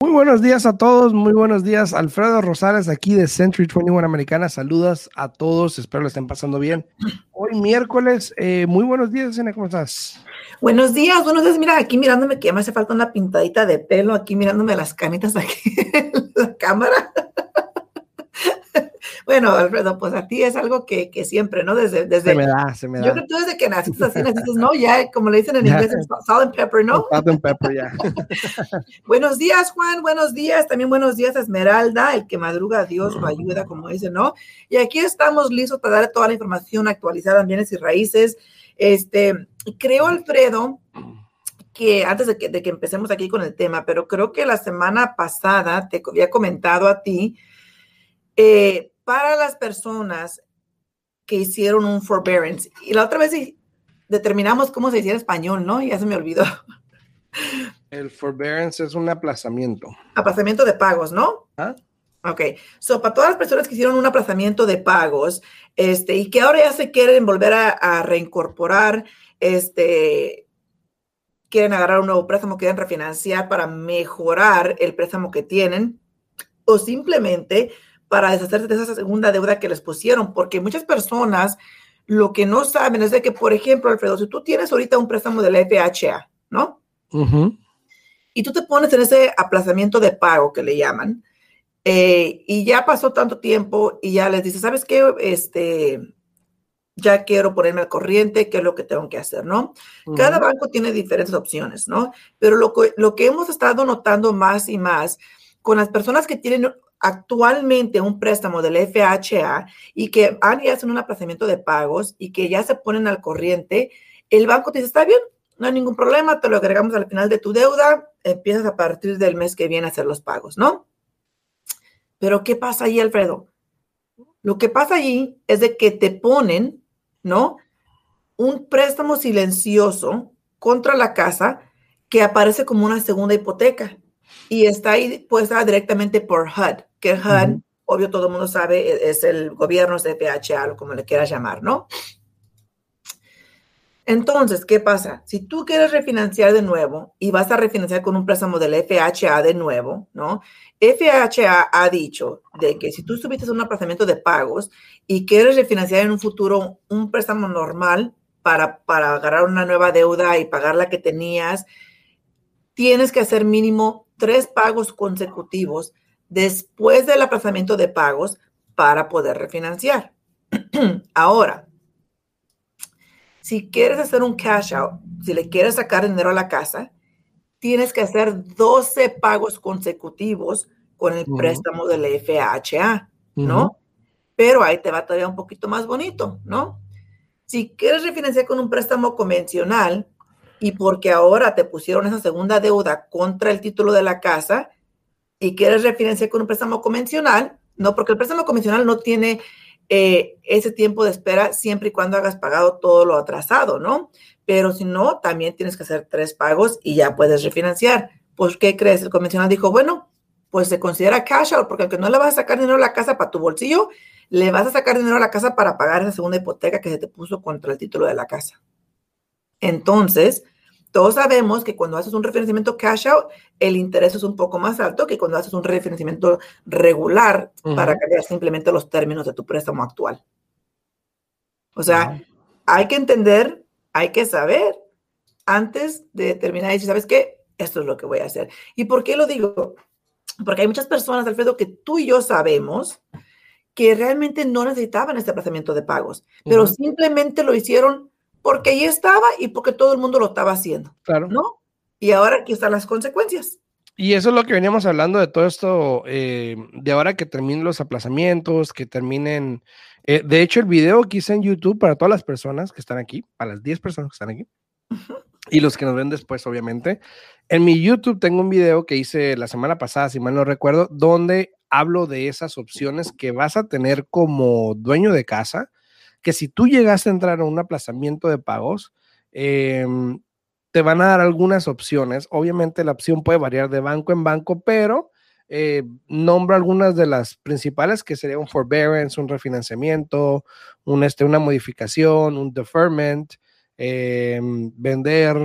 Muy buenos días a todos, muy buenos días. Alfredo Rosales aquí de Century 21 Americana. Saludos a todos, espero lo estén pasando bien. Hoy miércoles, eh, muy buenos días, ¿cómo estás? Buenos días, buenos días. Mira, aquí mirándome que me hace falta una pintadita de pelo, aquí mirándome las canitas aquí en la cámara. Bueno, Alfredo, pues a ti es algo que, que siempre, ¿no? Desde, desde. Se me da, se me da. Yo creo que tú desde que naciste así, naciste, ¿no? Ya, como le dicen en inglés, salt and pepper, ¿no? Salt and pepper, ya. buenos días, Juan, buenos días. También buenos días, Esmeralda, el que madruga, Dios lo ayuda, como dice, ¿no? Y aquí estamos listos para dar toda la información actualizada en bienes y raíces. Este, creo, Alfredo, que antes de que, de que empecemos aquí con el tema, pero creo que la semana pasada te había comentado a ti, eh, para las personas que hicieron un forbearance. Y la otra vez determinamos cómo se dice en español, ¿no? Ya se me olvidó. El forbearance es un aplazamiento. Aplazamiento de pagos, ¿no? ¿Ah? Ok. So, para todas las personas que hicieron un aplazamiento de pagos, este, y que ahora ya se quieren volver a, a reincorporar, este, quieren agarrar un nuevo préstamo, quieren refinanciar para mejorar el préstamo que tienen, o simplemente para deshacerse de esa segunda deuda que les pusieron, porque muchas personas lo que no saben es de que, por ejemplo, Alfredo, si tú tienes ahorita un préstamo de la FHA, ¿no? Y tú te pones en ese aplazamiento de pago que le llaman, eh, y ya pasó tanto tiempo y ya les dices, ¿sabes qué? Este, ya quiero ponerme al corriente, qué es lo que tengo que hacer, ¿no? Cada banco tiene diferentes opciones, ¿no? Pero lo lo que hemos estado notando más y más con las personas que tienen actualmente un préstamo del FHA y que han y hacen un aplazamiento de pagos y que ya se ponen al corriente, el banco te dice, está bien, no hay ningún problema, te lo agregamos al final de tu deuda, empiezas a partir del mes que viene a hacer los pagos, ¿no? Pero ¿qué pasa ahí, Alfredo? Lo que pasa allí es de que te ponen, ¿no? Un préstamo silencioso contra la casa que aparece como una segunda hipoteca y está ahí puesta directamente por HUD que HUD, obvio todo el mundo sabe, e, es el gobierno, FHA, o como le quieras llamar, ¿no? Entonces, ¿qué pasa? Si tú quieres refinanciar de nuevo y vas a refinanciar con un préstamo del FHA de nuevo, ¿no? FHA ha dicho de que si tú subiste un aplazamiento de pagos y quieres refinanciar en un futuro un préstamo normal para, para agarrar una nueva deuda y pagar la que tenías, tienes que hacer mínimo tres pagos consecutivos después del aplazamiento de pagos para poder refinanciar. Ahora, si quieres hacer un cash out, si le quieres sacar dinero a la casa, tienes que hacer 12 pagos consecutivos con el préstamo del FHA, ¿no? Pero ahí te va todavía un poquito más bonito, ¿no? Si quieres refinanciar con un préstamo convencional y porque ahora te pusieron esa segunda deuda contra el título de la casa, y quieres refinanciar con un préstamo convencional, no, porque el préstamo convencional no tiene eh, ese tiempo de espera siempre y cuando hagas pagado todo lo atrasado, ¿no? Pero si no, también tienes que hacer tres pagos y ya puedes refinanciar. Pues, ¿qué crees? El convencional dijo, bueno, pues se considera cash out, porque aunque no le vas a sacar dinero a la casa para tu bolsillo, le vas a sacar dinero a la casa para pagar esa segunda hipoteca que se te puso contra el título de la casa. Entonces, todos sabemos que cuando haces un refinanciamiento cash out, el interés es un poco más alto que cuando haces un refinanciamiento regular para cambiar simplemente los términos de tu préstamo actual. O sea, hay que entender, hay que saber antes de determinar y decir, ¿sabes qué? Esto es lo que voy a hacer. ¿Y por qué lo digo? Porque hay muchas personas, Alfredo, que tú y yo sabemos que realmente no necesitaban este aplazamiento de pagos, pero simplemente lo hicieron porque ahí estaba y porque todo el mundo lo estaba haciendo. Claro. ¿No? Y ahora aquí están las consecuencias. Y eso es lo que veníamos hablando de todo esto, eh, de ahora que terminen los aplazamientos, que terminen. Eh, de hecho, el video que hice en YouTube para todas las personas que están aquí, para las 10 personas que están aquí, y los que nos ven después, obviamente. En mi YouTube tengo un video que hice la semana pasada, si mal no recuerdo, donde hablo de esas opciones que vas a tener como dueño de casa que si tú llegas a entrar a un aplazamiento de pagos, em, te van a dar algunas opciones. Obviamente la opción puede variar de banco en banco, pero eh, algunas de las principales, que sería un forbearance, un refinanciamiento, un, este, una modificación, un deferment, em, vender,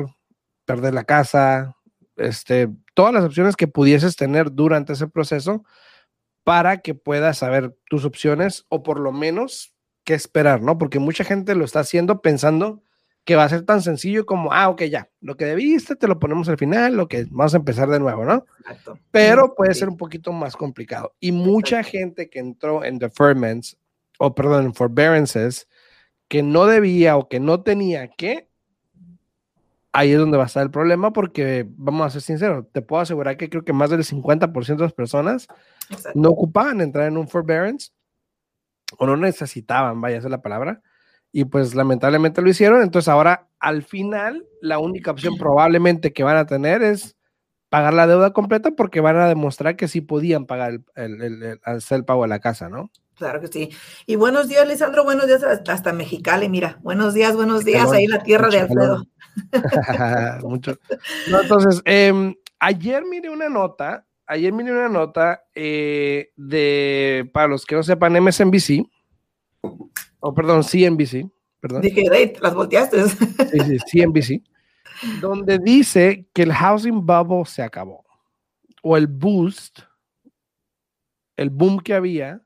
perder la casa, este, todas las opciones que pudieses tener durante ese proceso para que puedas saber tus opciones o por lo menos qué esperar, ¿no? Porque mucha gente lo está haciendo pensando que va a ser tan sencillo como, ah, ok, ya, lo que debiste te lo ponemos al final, lo que vamos a empezar de nuevo, ¿no? Exacto. Pero puede ser un poquito más complicado. Y mucha gente que entró en deferments, o perdón, en forbearances, que no debía o que no tenía que, ahí es donde va a estar el problema porque, vamos a ser sinceros, te puedo asegurar que creo que más del 50% de las personas no ocupaban entrar en un forbearance o no necesitaban, vaya a ser la palabra, y pues lamentablemente lo hicieron, entonces ahora al final la única opción probablemente que van a tener es pagar la deuda completa porque van a demostrar que sí podían pagar el, hacer el pago de la casa, ¿no? Claro que sí. Y buenos días, Lisandro, buenos días hasta Mexicali, mira, buenos días, buenos días, ahí en la tierra de Alfredo. Mucho. entonces, em, ayer miré una nota, ayer miré una nota eh, de, para los que no sepan, MSNBC, o perdón, CNBC, perdón. Dije, las volteaste. Sí, sí, CNBC, donde dice que el housing bubble se acabó, o el boost, el boom que había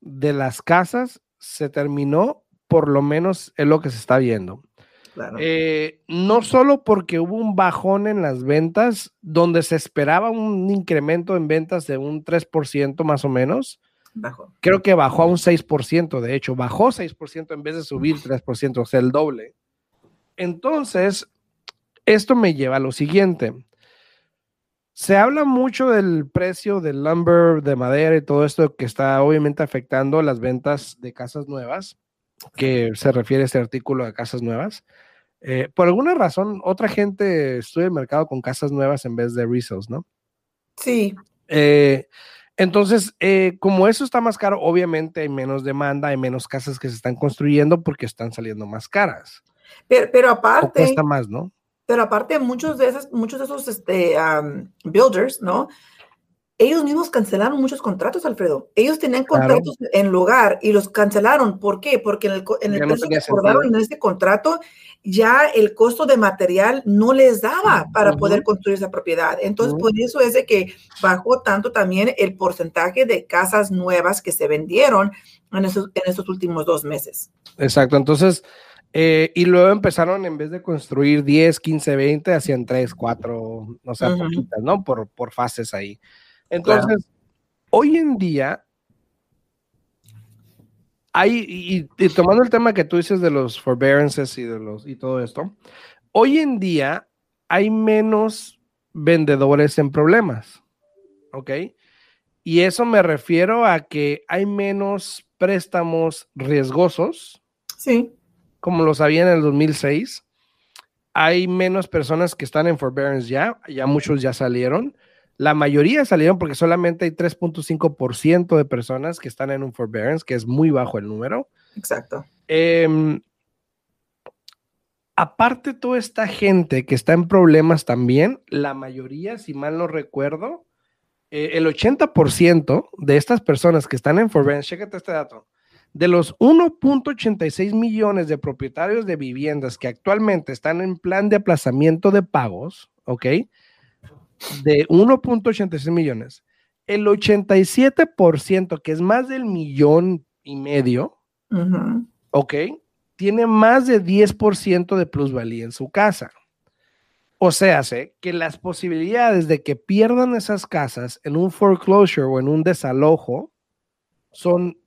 de las casas se terminó, por lo menos es lo que se está viendo. Eh, no solo porque hubo un bajón en las ventas, donde se esperaba un incremento en ventas de un 3% más o menos. Creo que bajó a un 6%, de hecho, bajó 6% en vez de subir 3%, o sea, el doble. Entonces, esto me lleva a lo siguiente. Se habla mucho del precio del lumber, de madera y todo esto que está obviamente afectando las ventas de casas nuevas, que se refiere a este artículo de casas nuevas. Eh, por alguna razón, otra gente estudia el mercado con casas nuevas en vez de resales, ¿no? Sí. Eh, entonces, eh, como eso está más caro, obviamente hay menos demanda, hay menos casas que se están construyendo porque están saliendo más caras. Pero, pero aparte. cuesta más, ¿no? Pero aparte, muchos de esos, muchos de esos este, builders, ¿no? Ellos mismos cancelaron muchos contratos, Alfredo. Ellos tenían contratos en lugar y los cancelaron. ¿Por qué? Porque en el, en el precio que acordaron en este contrato, ya el costo de material no les daba para poder construir esa propiedad. Entonces, por eso es de que bajó tanto también el porcentaje de casas nuevas que se vendieron en esos, en estos últimos dos meses. Exacto. Entonces, eh, y luego empezaron, en vez de construir 10, 15, 20, hacían 3, 4, no sé, poquitas, ¿no? Por, por fases ahí. Entonces, hoy en día, hay, y, tomando el tema que tú dices de los forbearances y, de los, y todo esto, hoy en día hay menos vendedores en problemas, ¿ok? Y eso me refiero a que hay menos préstamos riesgosos. Sí como lo sabía en el 2006. Hay menos personas que están en forbearance ya, ya muchos ya salieron. La mayoría salieron porque solamente hay 3.5% de personas que están en un forbearance, que es muy bajo el número. Exacto. Em, aparte, toda esta gente que está en problemas también, la mayoría, si mal no recuerdo, eh, el 80% de estas personas que están en forbearance, chécate este dato, de los 1.86 millones de propietarios de viviendas que actualmente están en plan de aplazamiento de pagos, ¿ok? De 1.86 millones, el 87%, que es más del millón y medio, ¿ok? Tiene más de 10% de plusvalía en su casa. O sea, sé que las posibilidades de que pierdan esas casas en un foreclosure o en un desalojo son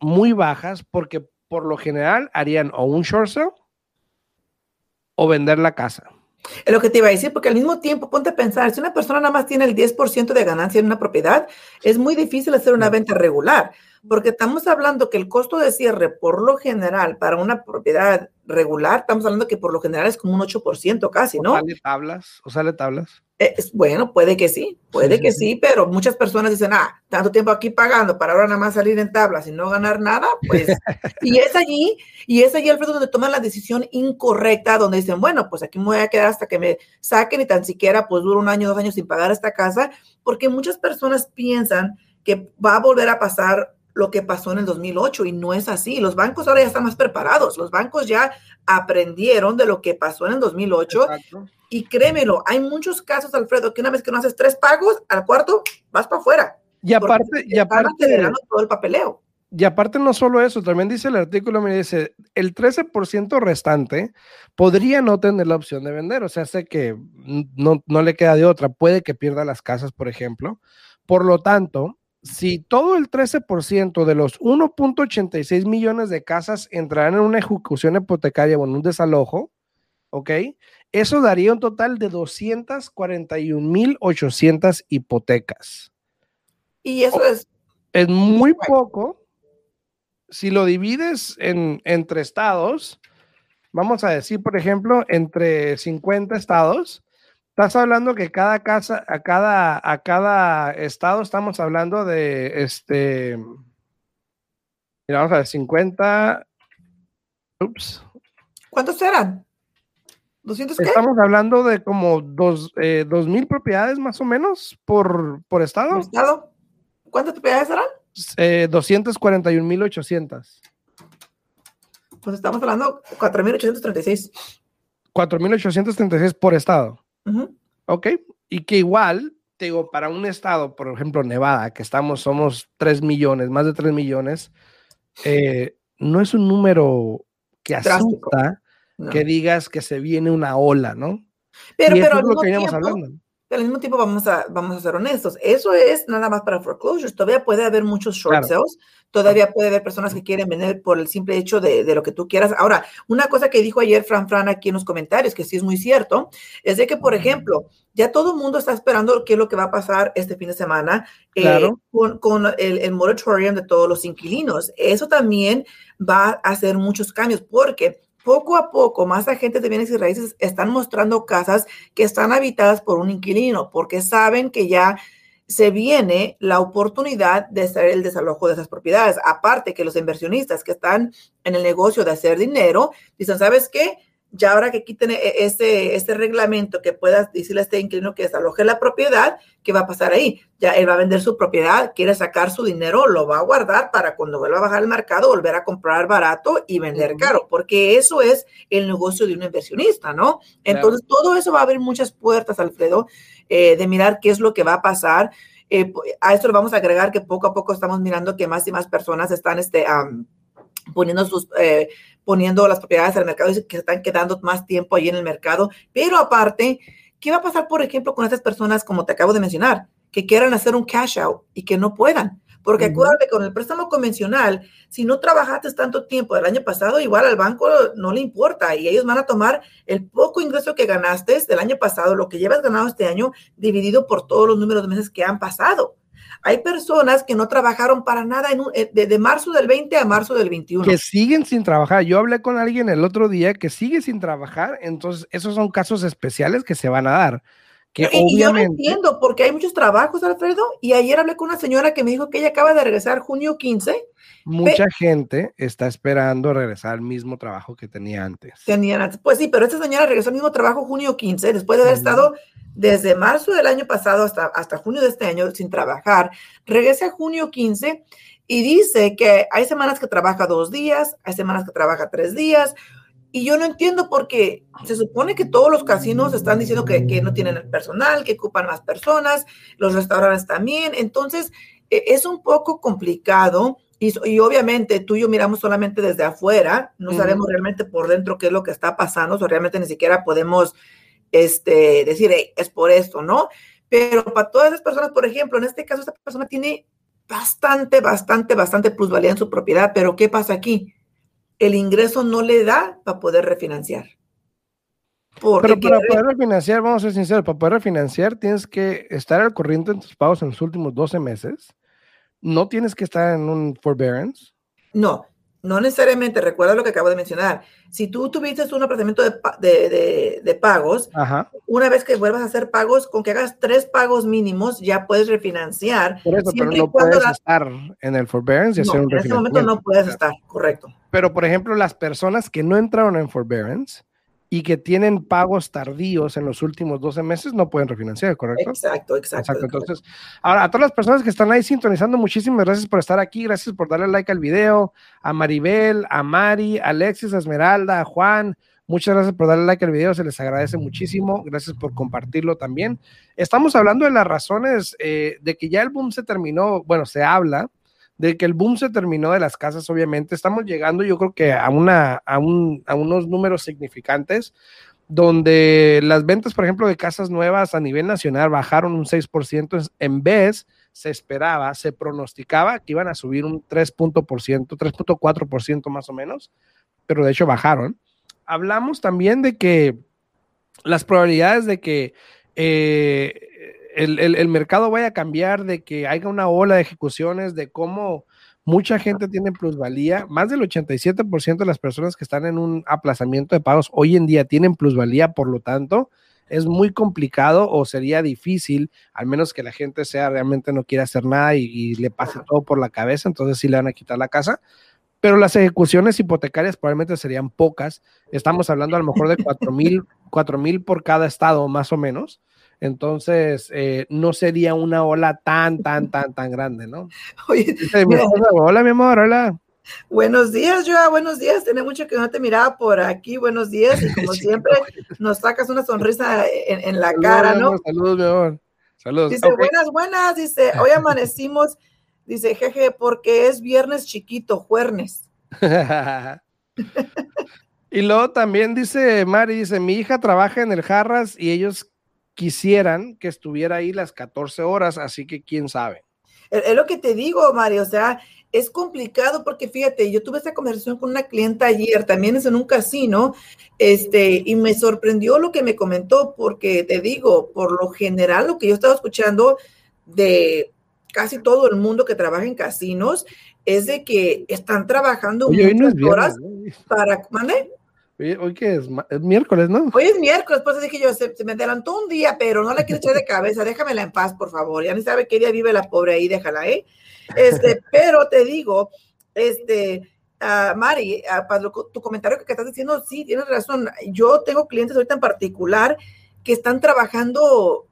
muy bajas porque por lo general harían o un short sale o vender la casa. Es lo que te iba a decir, porque al mismo tiempo, ponte a pensar, si una persona nada más tiene el 10% de ganancia en una propiedad, es muy difícil hacer una venta regular, porque estamos hablando que el costo de cierre, por lo general, para una propiedad regular, estamos hablando que por lo general es como un 8% casi, ¿no? ¿O sale tablas? ¿O sale tablas? Bueno, puede que sí, puede que sí, pero muchas personas dicen, ah, tanto tiempo aquí pagando para ahora nada más salir en tablas y no ganar nada, pues, y es allí, y es allí, Alfredo, donde toman la decisión incorrecta, donde dicen, bueno, pues aquí me voy a quedar hasta que me saquen y tan siquiera, pues duro un año, dos años sin pagar esta casa, porque muchas personas piensan que va a volver a pasar lo que pasó en el 2008 y no es así. Los bancos ahora ya están más preparados. Los bancos ya aprendieron de lo que pasó en el 2008 y créemelo, hay muchos casos, Alfredo, que una vez que no haces tres pagos al cuarto, vas para afuera. Y aparte, y aparte todo el papeleo. Y aparte no solo eso, también dice el artículo, me dice, el 13% restante podría no tener la opción de vender, o sea, sé que no, no le queda de otra, puede que pierda las casas, por ejemplo. Por lo tanto, si todo el 13% de los 1.86 millones de casas entrarán en una ejecución hipotecaria o en un desalojo, ¿ok? Eso daría un total de 241.800 hipotecas. Y eso es... Es muy poco si lo divides en, entre estados, vamos a decir, por ejemplo, entre 50 estados, estás hablando que cada casa, a cada, a cada estado estamos hablando de este, mira, vamos a ver, 50, ups. ¿Cuántos eran? ¿200 qué? Estamos hablando de como dos, eh, mil propiedades más o menos por, por estado. ¿Por estado? ¿Cuántas propiedades eran? Eh, 241.800. Pues estamos hablando 4.836. 4.836 por estado. Ok. Y que igual, te digo, para un estado, por ejemplo, Nevada, que estamos, somos 3 millones, más de 3 millones, eh, no es un número que asusta que digas que se viene una ola, ¿no? Pero, pero es lo que veníamos hablando al mismo tiempo vamos a, vamos a ser honestos, eso es nada más para foreclosures. Todavía puede haber muchos short sales, todavía puede haber personas que quieren vender por el simple hecho de, de, lo que tú quieras. Ahora, una cosa que dijo ayer Fran Fran aquí en los comentarios, que sí es muy cierto, es de que, por ejemplo, ya todo el mundo está esperando qué es lo que va a pasar este fin de semana eh, con, con el, el moratorium de todos los inquilinos. Eso también va a hacer muchos cambios porque poco a poco, más agentes de bienes y raíces están mostrando casas que están habitadas por un inquilino, porque saben que ya se viene la oportunidad de hacer el desalojo de esas propiedades. Aparte que los inversionistas que están en el negocio de hacer dinero, dicen, ¿sabes qué? Ya ahora que quiten e-, ese, ese reglamento que puedas decirle a este inquilino que desaloje la propiedad, ¿qué va a pasar ahí? Ya él va a vender su propiedad, quiere sacar su dinero, lo va a guardar para cuando vuelva a bajar el mercado, volver a comprar barato y vender caro, porque eso es el negocio de un inversionista, ¿no? Entonces, todo eso va a abrir muchas puertas, Alfredo, eh, de mirar qué es lo que va a pasar. Eh, a esto le vamos a agregar que poco a poco estamos mirando que más y más personas están este, poniendo sus... Eh, poniendo las propiedades al mercado y que se están quedando más tiempo ahí en el mercado. Pero aparte, ¿qué va a pasar, por ejemplo, con estas personas, como te acabo de mencionar, que quieran hacer un cash out y que no puedan? Porque acuérdate, con el préstamo convencional, si no trabajaste tanto tiempo del año pasado, igual al banco no le importa y ellos van a tomar el poco ingreso que ganaste del año pasado, lo que llevas ganado este año, dividido por todos los números de meses que han pasado. Hay personas que no trabajaron para nada en eh, de, marzo del 20 a marzo del 21. Que siguen sin trabajar. Yo hablé con alguien el otro día que sigue sin trabajar, entonces esos son casos especiales que se van a dar. Que y, yo no entiendo porque hay muchos trabajos, Alfredo, y ayer hablé con una señora que me dijo que ella acaba de regresar junio 15 Mucha gente está esperando regresar al mismo trabajo que tenía antes. Tenían antes. Pues sí, pero esta señora regresó al mismo trabajo junio 15, después de haber estado desde marzo del año pasado hasta, hasta junio de este año sin trabajar. Regresa a junio 15 y dice que hay semanas que trabaja dos días, hay semanas que trabaja tres días. Y yo no entiendo por qué se supone que todos los casinos están diciendo que, que no tienen el personal, que ocupan más personas, los restaurantes también. Entonces, e, es un poco complicado y, obviamente tú y yo miramos solamente desde afuera, no sabemos realmente por dentro qué es lo que está pasando, o realmente ni siquiera podemos este, decir, es por esto, ¿no? Pero para todas esas personas, por ejemplo, en este caso, esta persona tiene bastante, bastante, bastante plusvalía en su propiedad, pero ¿qué pasa aquí? El ingreso no le da para poder refinanciar. Pero para poder refinanciar, vamos a ser sinceros, para poder refinanciar tienes que estar al corriente en tus pagos en los últimos 12 meses no tienes que estar en un forbearance. No, no necesariamente. Recuerda lo que acabo de mencionar. Si tú tuviste un apartamento de, pagos, una vez que vuelvas a hacer pagos, con que hagas tres pagos mínimos, ya puedes refinanciar. Por eso, pero no puedes estar en el forbearance y hacer un En ese momento no puedes estar, correcto. Pero, por ejemplo, las personas que no entraron en forbearance y que tienen pagos tardíos en los últimos 12 meses no pueden refinanciar, ¿correcto? Exacto, exacto. exacto. Entonces, ahora, a todas las personas que están ahí sintonizando, muchísimas gracias por estar aquí, gracias por darle like al video, a Maribel, a Mari, a Alexis, a Esmeralda, a Juan, Muchas gracias por darle like al video, se les agradece muchísimo. Gracias por compartirlo también. Estamos hablando de las razones eh, de que ya el boom se terminó, bueno, se habla de que el boom se terminó de las casas, obviamente. Estamos llegando, yo creo que a, una, a, un, a unos números significantes donde las ventas, por ejemplo, de casas nuevas a nivel nacional bajaron un 6%, en vez se esperaba, se pronosticaba que iban a subir un 3.4%, 3.4% más o menos, pero de hecho bajaron hablamos también de que las probabilidades de que eh, el, mercado vaya a cambiar, de que haya una ola de ejecuciones, de cómo mucha gente tiene plusvalía. Más del 87% de las personas que están en un aplazamiento de pagos hoy en día tienen plusvalía, por lo tanto, es muy complicado o sería difícil, al menos que la gente sea realmente no quiera hacer nada y, y le pase todo por la cabeza, entonces sí le van a quitar la casa pero las ejecuciones hipotecarias probablemente serían pocas. Estamos hablando a lo mejor de 4 mil, mil por cada estado, más o menos. Entonces, eh, no sería una ola tan, tan, tan, tan grande, ¿no? Oye, hola, mi amor, hola. Buenos días, Joa, buenos días. Tiene mucho que no te miraba por aquí. Buenos días. Y como siempre, nos sacas una sonrisa en, la cara, ¿no? Saludos, mi amor. Saludos. Dice, buenas, buenas. Dice, hoy amanecimos Dice, jeje, porque es viernes chiquito, juernes. y luego también dice Mari, dice, mi hija trabaja en el Jarras y ellos quisieran que estuviera ahí las 14 horas, así que quién sabe. Es lo que te digo, Mari, o sea, es complicado porque fíjate, yo tuve esta conversación con una clienta ayer, también es en un casino, este, y me sorprendió lo que me comentó, porque te digo, por lo general, lo que yo estaba escuchando de casi todo el mundo que trabaja en casinos es de que están trabajando muchas horas para. Hoy que es, es, miércoles, ¿no? Hoy es miércoles, pues dije yo, se, me adelantó un día, pero no la quiero echar de cabeza, déjamela en paz, por favor. Ya ni sabe qué día vive la pobre ahí, déjala, ¿eh? Este, pero te digo, este, uh, Mari, uh, para tu comentario que estás diciendo, sí, tienes razón. Yo tengo clientes ahorita en particular que están trabajando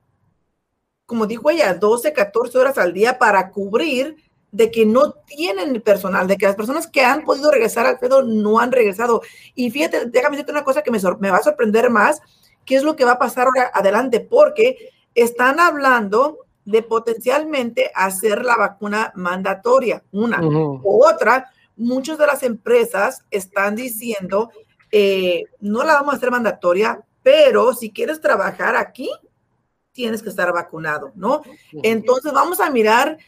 como dijo ella, 12, 14 horas al día para cubrir de que no tienen personal, de que las personas que han podido regresar al pedo no han regresado. Y fíjate, déjame decirte una cosa que me, me va a sorprender más, qué es lo que va a pasar ahora adelante, porque están hablando de potencialmente hacer la vacuna mandatoria, una. o Otra, muchas de las empresas están diciendo, eh, no la vamos a hacer mandatoria, pero si quieres trabajar aquí, tienes que estar vacunado, ¿no? Entonces vamos a mirar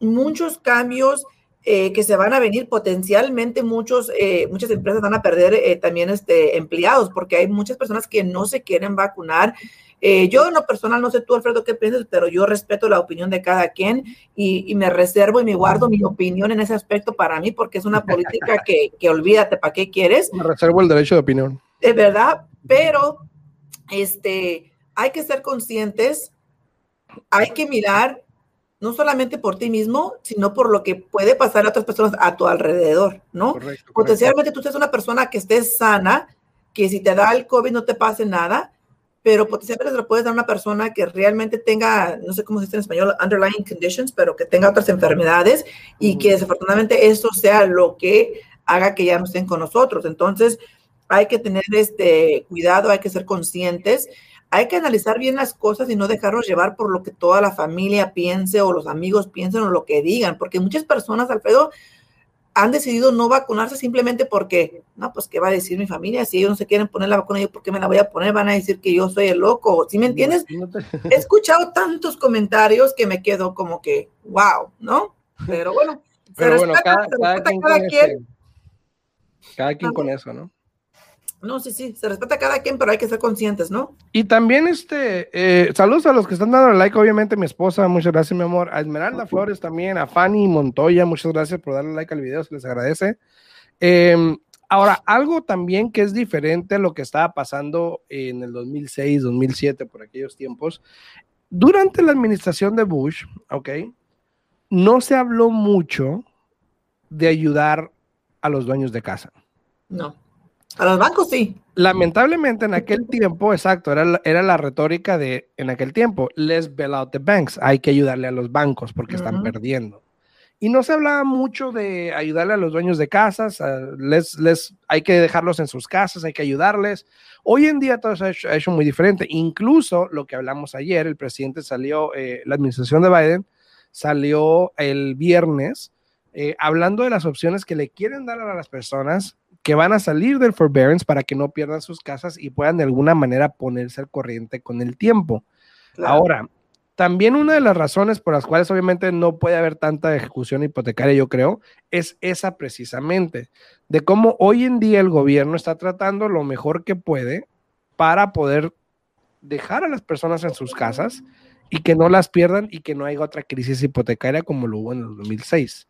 muchos cambios eh, que se van a venir potencialmente muchos, eh, muchas empresas van a perder eh, también este, empleados porque hay muchas personas que no se quieren vacunar. yo en lo personal, no sé tú, Alfredo, qué piensas, pero yo respeto la opinión de cada quien y, me reservo y me guardo mi opinión en ese aspecto para mí porque es una política que, que olvídate, ¿para qué quieres? Me reservo el derecho de opinión. Es verdad, pero este hay que ser conscientes, hay que mirar no solamente por ti mismo, sino por lo que puede pasar a otras personas a tu alrededor, ¿no? Potencialmente tú seas una persona que estés sana, que si te da el COVID no te pase nada, pero potencialmente se lo puedes dar a una persona que realmente tenga, no sé cómo se dice en español, underlying conditions, pero que tenga otras enfermedades y que desafortunadamente eso sea lo que haga que ya no estén con nosotros. Entonces, hay que tener este cuidado, hay que ser conscientes hay que analizar bien las cosas y no dejarnos llevar por lo que toda la familia piense o los amigos piensen o lo que digan, porque muchas personas, Alfredo, han decidido no vacunarse simplemente porque, no, pues, ¿qué va a decir mi familia? Si ellos no se quieren poner la vacuna, ¿yo por qué me la voy a poner? Van a decir que yo soy el loco. ¿Sí me entiendes? He escuchado tantos comentarios que me quedo como que, wow, ¿no? Pero bueno, Pero bueno, cada, quien. cada quien con eso, ¿no? No, sí, sí, se respeta a cada quien, pero hay que ser conscientes, ¿no? Y también, este, eh, saludos a los que están dando like, obviamente, mi esposa, muchas gracias, mi amor, a Esmeralda Flores también, a Fanny Montoya, muchas gracias por darle like al video, se les agradece. Em, ahora, algo también que es diferente a lo que estaba pasando en el 2006, 2007, por aquellos tiempos, durante la administración de Bush, ¿ok? No se habló mucho de ayudar a los dueños de casa. No. A los bancos sí. Lamentablemente en aquel tiempo, exacto, era, la- era la retórica de en aquel tiempo, let's bail out the banks, hay que ayudarle a los bancos porque están perdiendo. Y no se hablaba mucho de ayudarle a los dueños de casas, les, les, hay que dejarlos en sus casas, hay que ayudarles. Hoy en día todo se ha hecho, ha hecho muy diferente. Incluso lo que hablamos ayer, el presidente salió, eh, la administración de Biden salió el viernes eh, hablando de las opciones que le quieren dar a las personas que van a salir del forbearance para que no pierdan sus casas y puedan de alguna manera ponerse al corriente con el tiempo. Claro. Ahora, también una de las razones por las cuales obviamente no puede haber tanta ejecución hipotecaria, yo creo, es esa precisamente, de cómo hoy en día el gobierno está tratando lo mejor que puede para poder dejar a las personas en sus casas y que no las pierdan y que no haya otra crisis hipotecaria como lo hubo en el 2006.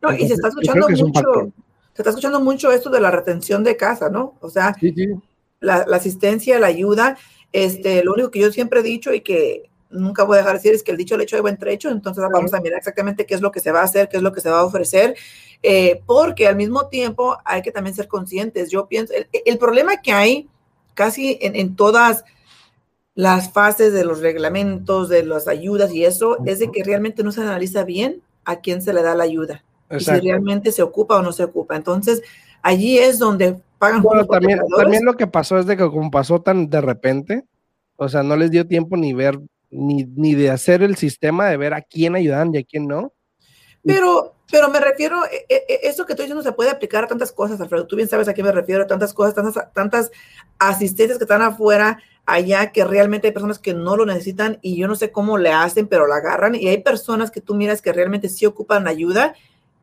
No, y se está escuchando es mucho, se está escuchando mucho esto de la retención de casa, ¿no? O sea, Sí, sí. la, la asistencia, la ayuda, este, lo único que yo siempre he dicho y que nunca voy a dejar de decir es que el dicho al hecho de buen trecho, entonces vamos a mirar exactamente qué es lo que se va a hacer, qué es lo que se va a ofrecer, eh, porque al mismo tiempo hay que también ser conscientes. Yo pienso, el, el problema que hay casi en, en todas las fases de los reglamentos, de las ayudas y eso, es de que realmente no se analiza bien a quién se le da la ayuda y si realmente se ocupa o no se ocupa. Entonces, allí es donde pagan Bueno, también, también lo que pasó es de que como pasó tan de repente, o sea, no les dio tiempo ni ver, ni, ni de hacer el sistema de ver a quién ayudaban y a quién no. Pero, pero me refiero, eh, eh, eso que estoy diciendo se puede aplicar a tantas cosas, Alfredo. Tú bien sabes a qué me refiero, tantas cosas, tantas, tantas asistentes que están afuera, allá, que realmente hay personas que no lo necesitan y yo no sé cómo le hacen, pero la agarran. Y hay personas que tú miras que realmente sí ocupan ayuda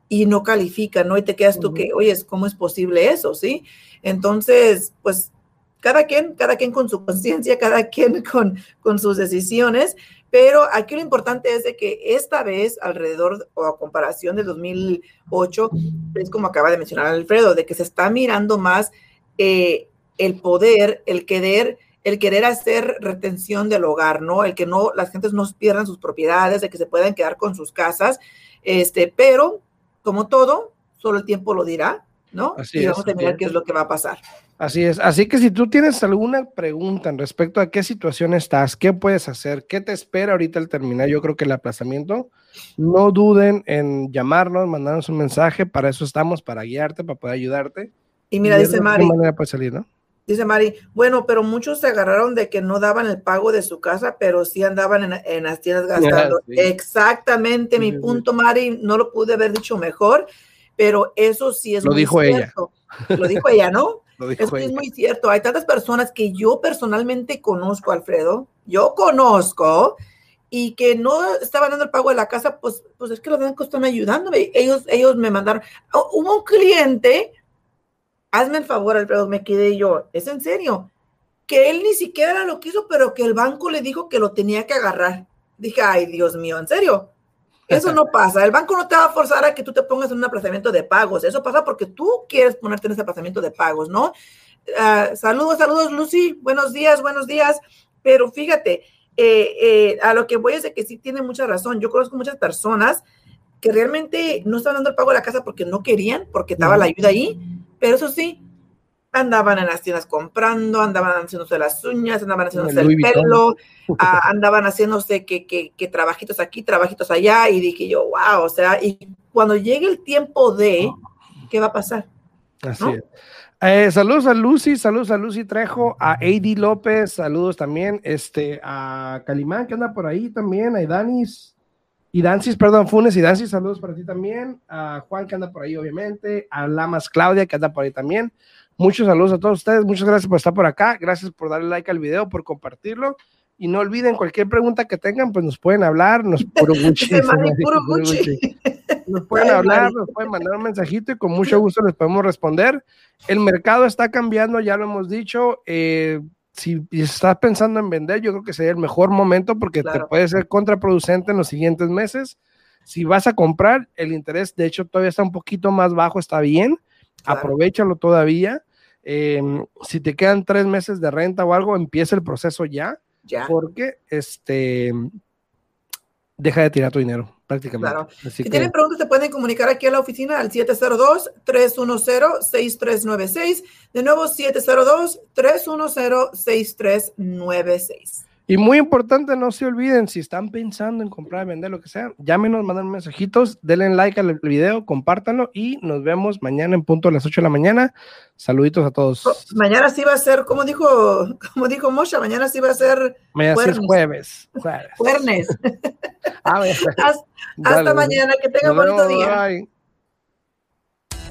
y no califican, ¿no? Y te quedas tú que, oye, ¿cómo es posible eso? ¿Sí? Entonces, pues cada quien, cada quien con su conciencia, cada quien con, con sus decisiones, pero aquí lo importante es de que esta vez, alrededor o a comparación del 2008, es como acaba de mencionar Alfredo, de que se está mirando más eh, el poder, el querer, el querer hacer retención del hogar, ¿no? El que no, las gentes no pierdan sus propiedades, de que se puedan quedar con sus casas, este, pero como todo, solo el tiempo lo dirá, ¿no? Así y es, vamos a así mirar es. qué es lo que va a pasar. Así es. Así que si tú tienes alguna pregunta en respecto a qué situación estás, qué puedes hacer, qué te espera ahorita al terminar, yo creo que el aplazamiento, no duden en llamarnos, mandarnos un mensaje, para eso estamos, para guiarte, para poder ayudarte. Y mira, Y dice Mari, manera puede salir, ¿no? Dice Mari, bueno, pero muchos se agarraron de que no daban el pago de su casa, pero sí andaban en, en las tiendas gastando. sí. Exactamente, mi Sí, sí. punto, Mari, no lo pude haber dicho mejor, pero eso sí es Lo muy dijo ella. cierto. Lo dijo ella, ¿no? Lo Es, dijo que es ella. muy cierto. Hay tantas personas que yo personalmente conozco, Alfredo, yo conozco, y que no estaban dando el pago de la casa, pues, pues es que los bancos están ayudándome. Ellos, ellos me mandaron. Oh, Hubo un cliente, hazme el favor, Alfredo, me quedé yo, es en serio, que él ni siquiera lo quiso, pero que el banco le dijo que lo tenía que agarrar. Dije, ay, Dios mío, ¿en serio? Eso no pasa. El banco no te va a forzar a que tú te pongas en un aplazamiento de pagos. Eso pasa porque tú quieres ponerte en ese aplazamiento de pagos, ¿no? Ah, saludos, saludos, Lucy. Buenos días, buenos días. Pero fíjate, eh, eh, a lo que voy es de que sí tiene mucha razón. Yo conozco muchas personas que realmente no están dando el pago de la casa porque no querían, porque estaba la ayuda ahí, pero eso sí, andaban en las tiendas comprando, andaban haciéndose las uñas, andaban haciéndose el pelo, ah, andaban haciéndose que, que, que trabajitos aquí, trabajitos allá, y dije yo, wow, o sea, y cuando llegue el tiempo de, ¿qué va a pasar? Así ¿no? es. Eh, saludos a Lucy, saludos a Lucy Trejo, a Eddie López, saludos también este, a Calimán que anda por ahí también, a Danis y Dancis, perdón, Funes y Dancis, saludos para ti también, a Juan que anda por ahí obviamente, a Lamas Claudia que anda por ahí también. Muchos saludos a todos ustedes, muchas gracias por estar por acá, gracias por darle like al video, por compartirlo. Y no olviden, cualquier pregunta que tengan, pues nos pueden hablar, nos puro Gucci, puro Gucci. Nos pueden hablar, nos pueden mandar un mensajito y con mucho gusto les podemos responder. El mercado está cambiando, ya lo hemos dicho. eh, si estás pensando en vender, yo creo que sería el mejor momento porque te puede ser contraproducente en los siguientes meses. Si vas a comprar, el interés, de hecho, todavía está un poquito más bajo, está bien. Claro. Aprovechalo todavía. Eh, si te quedan tres meses de renta o algo, empieza el proceso ya, Ya, porque este, deja de tirar tu dinero. Prácticamente. Claro. si tienen preguntas, se pueden comunicar aquí a la oficina al 702-310-6396. De nuevo, 702-310-6396. Y muy importante, no se olviden, si están pensando en comprar, vender, lo que sea, llámenos, manden mensajitos, denle like al video, compártanlo y nos vemos mañana en punto a las 8 de la mañana. Saluditos a todos. Oh, mañana sí va a ser, como dijo, como dijo Mosha, mañana sí va a ser mañana jueves. jueves. Jueves. hasta, mañana, que tengan bonito día.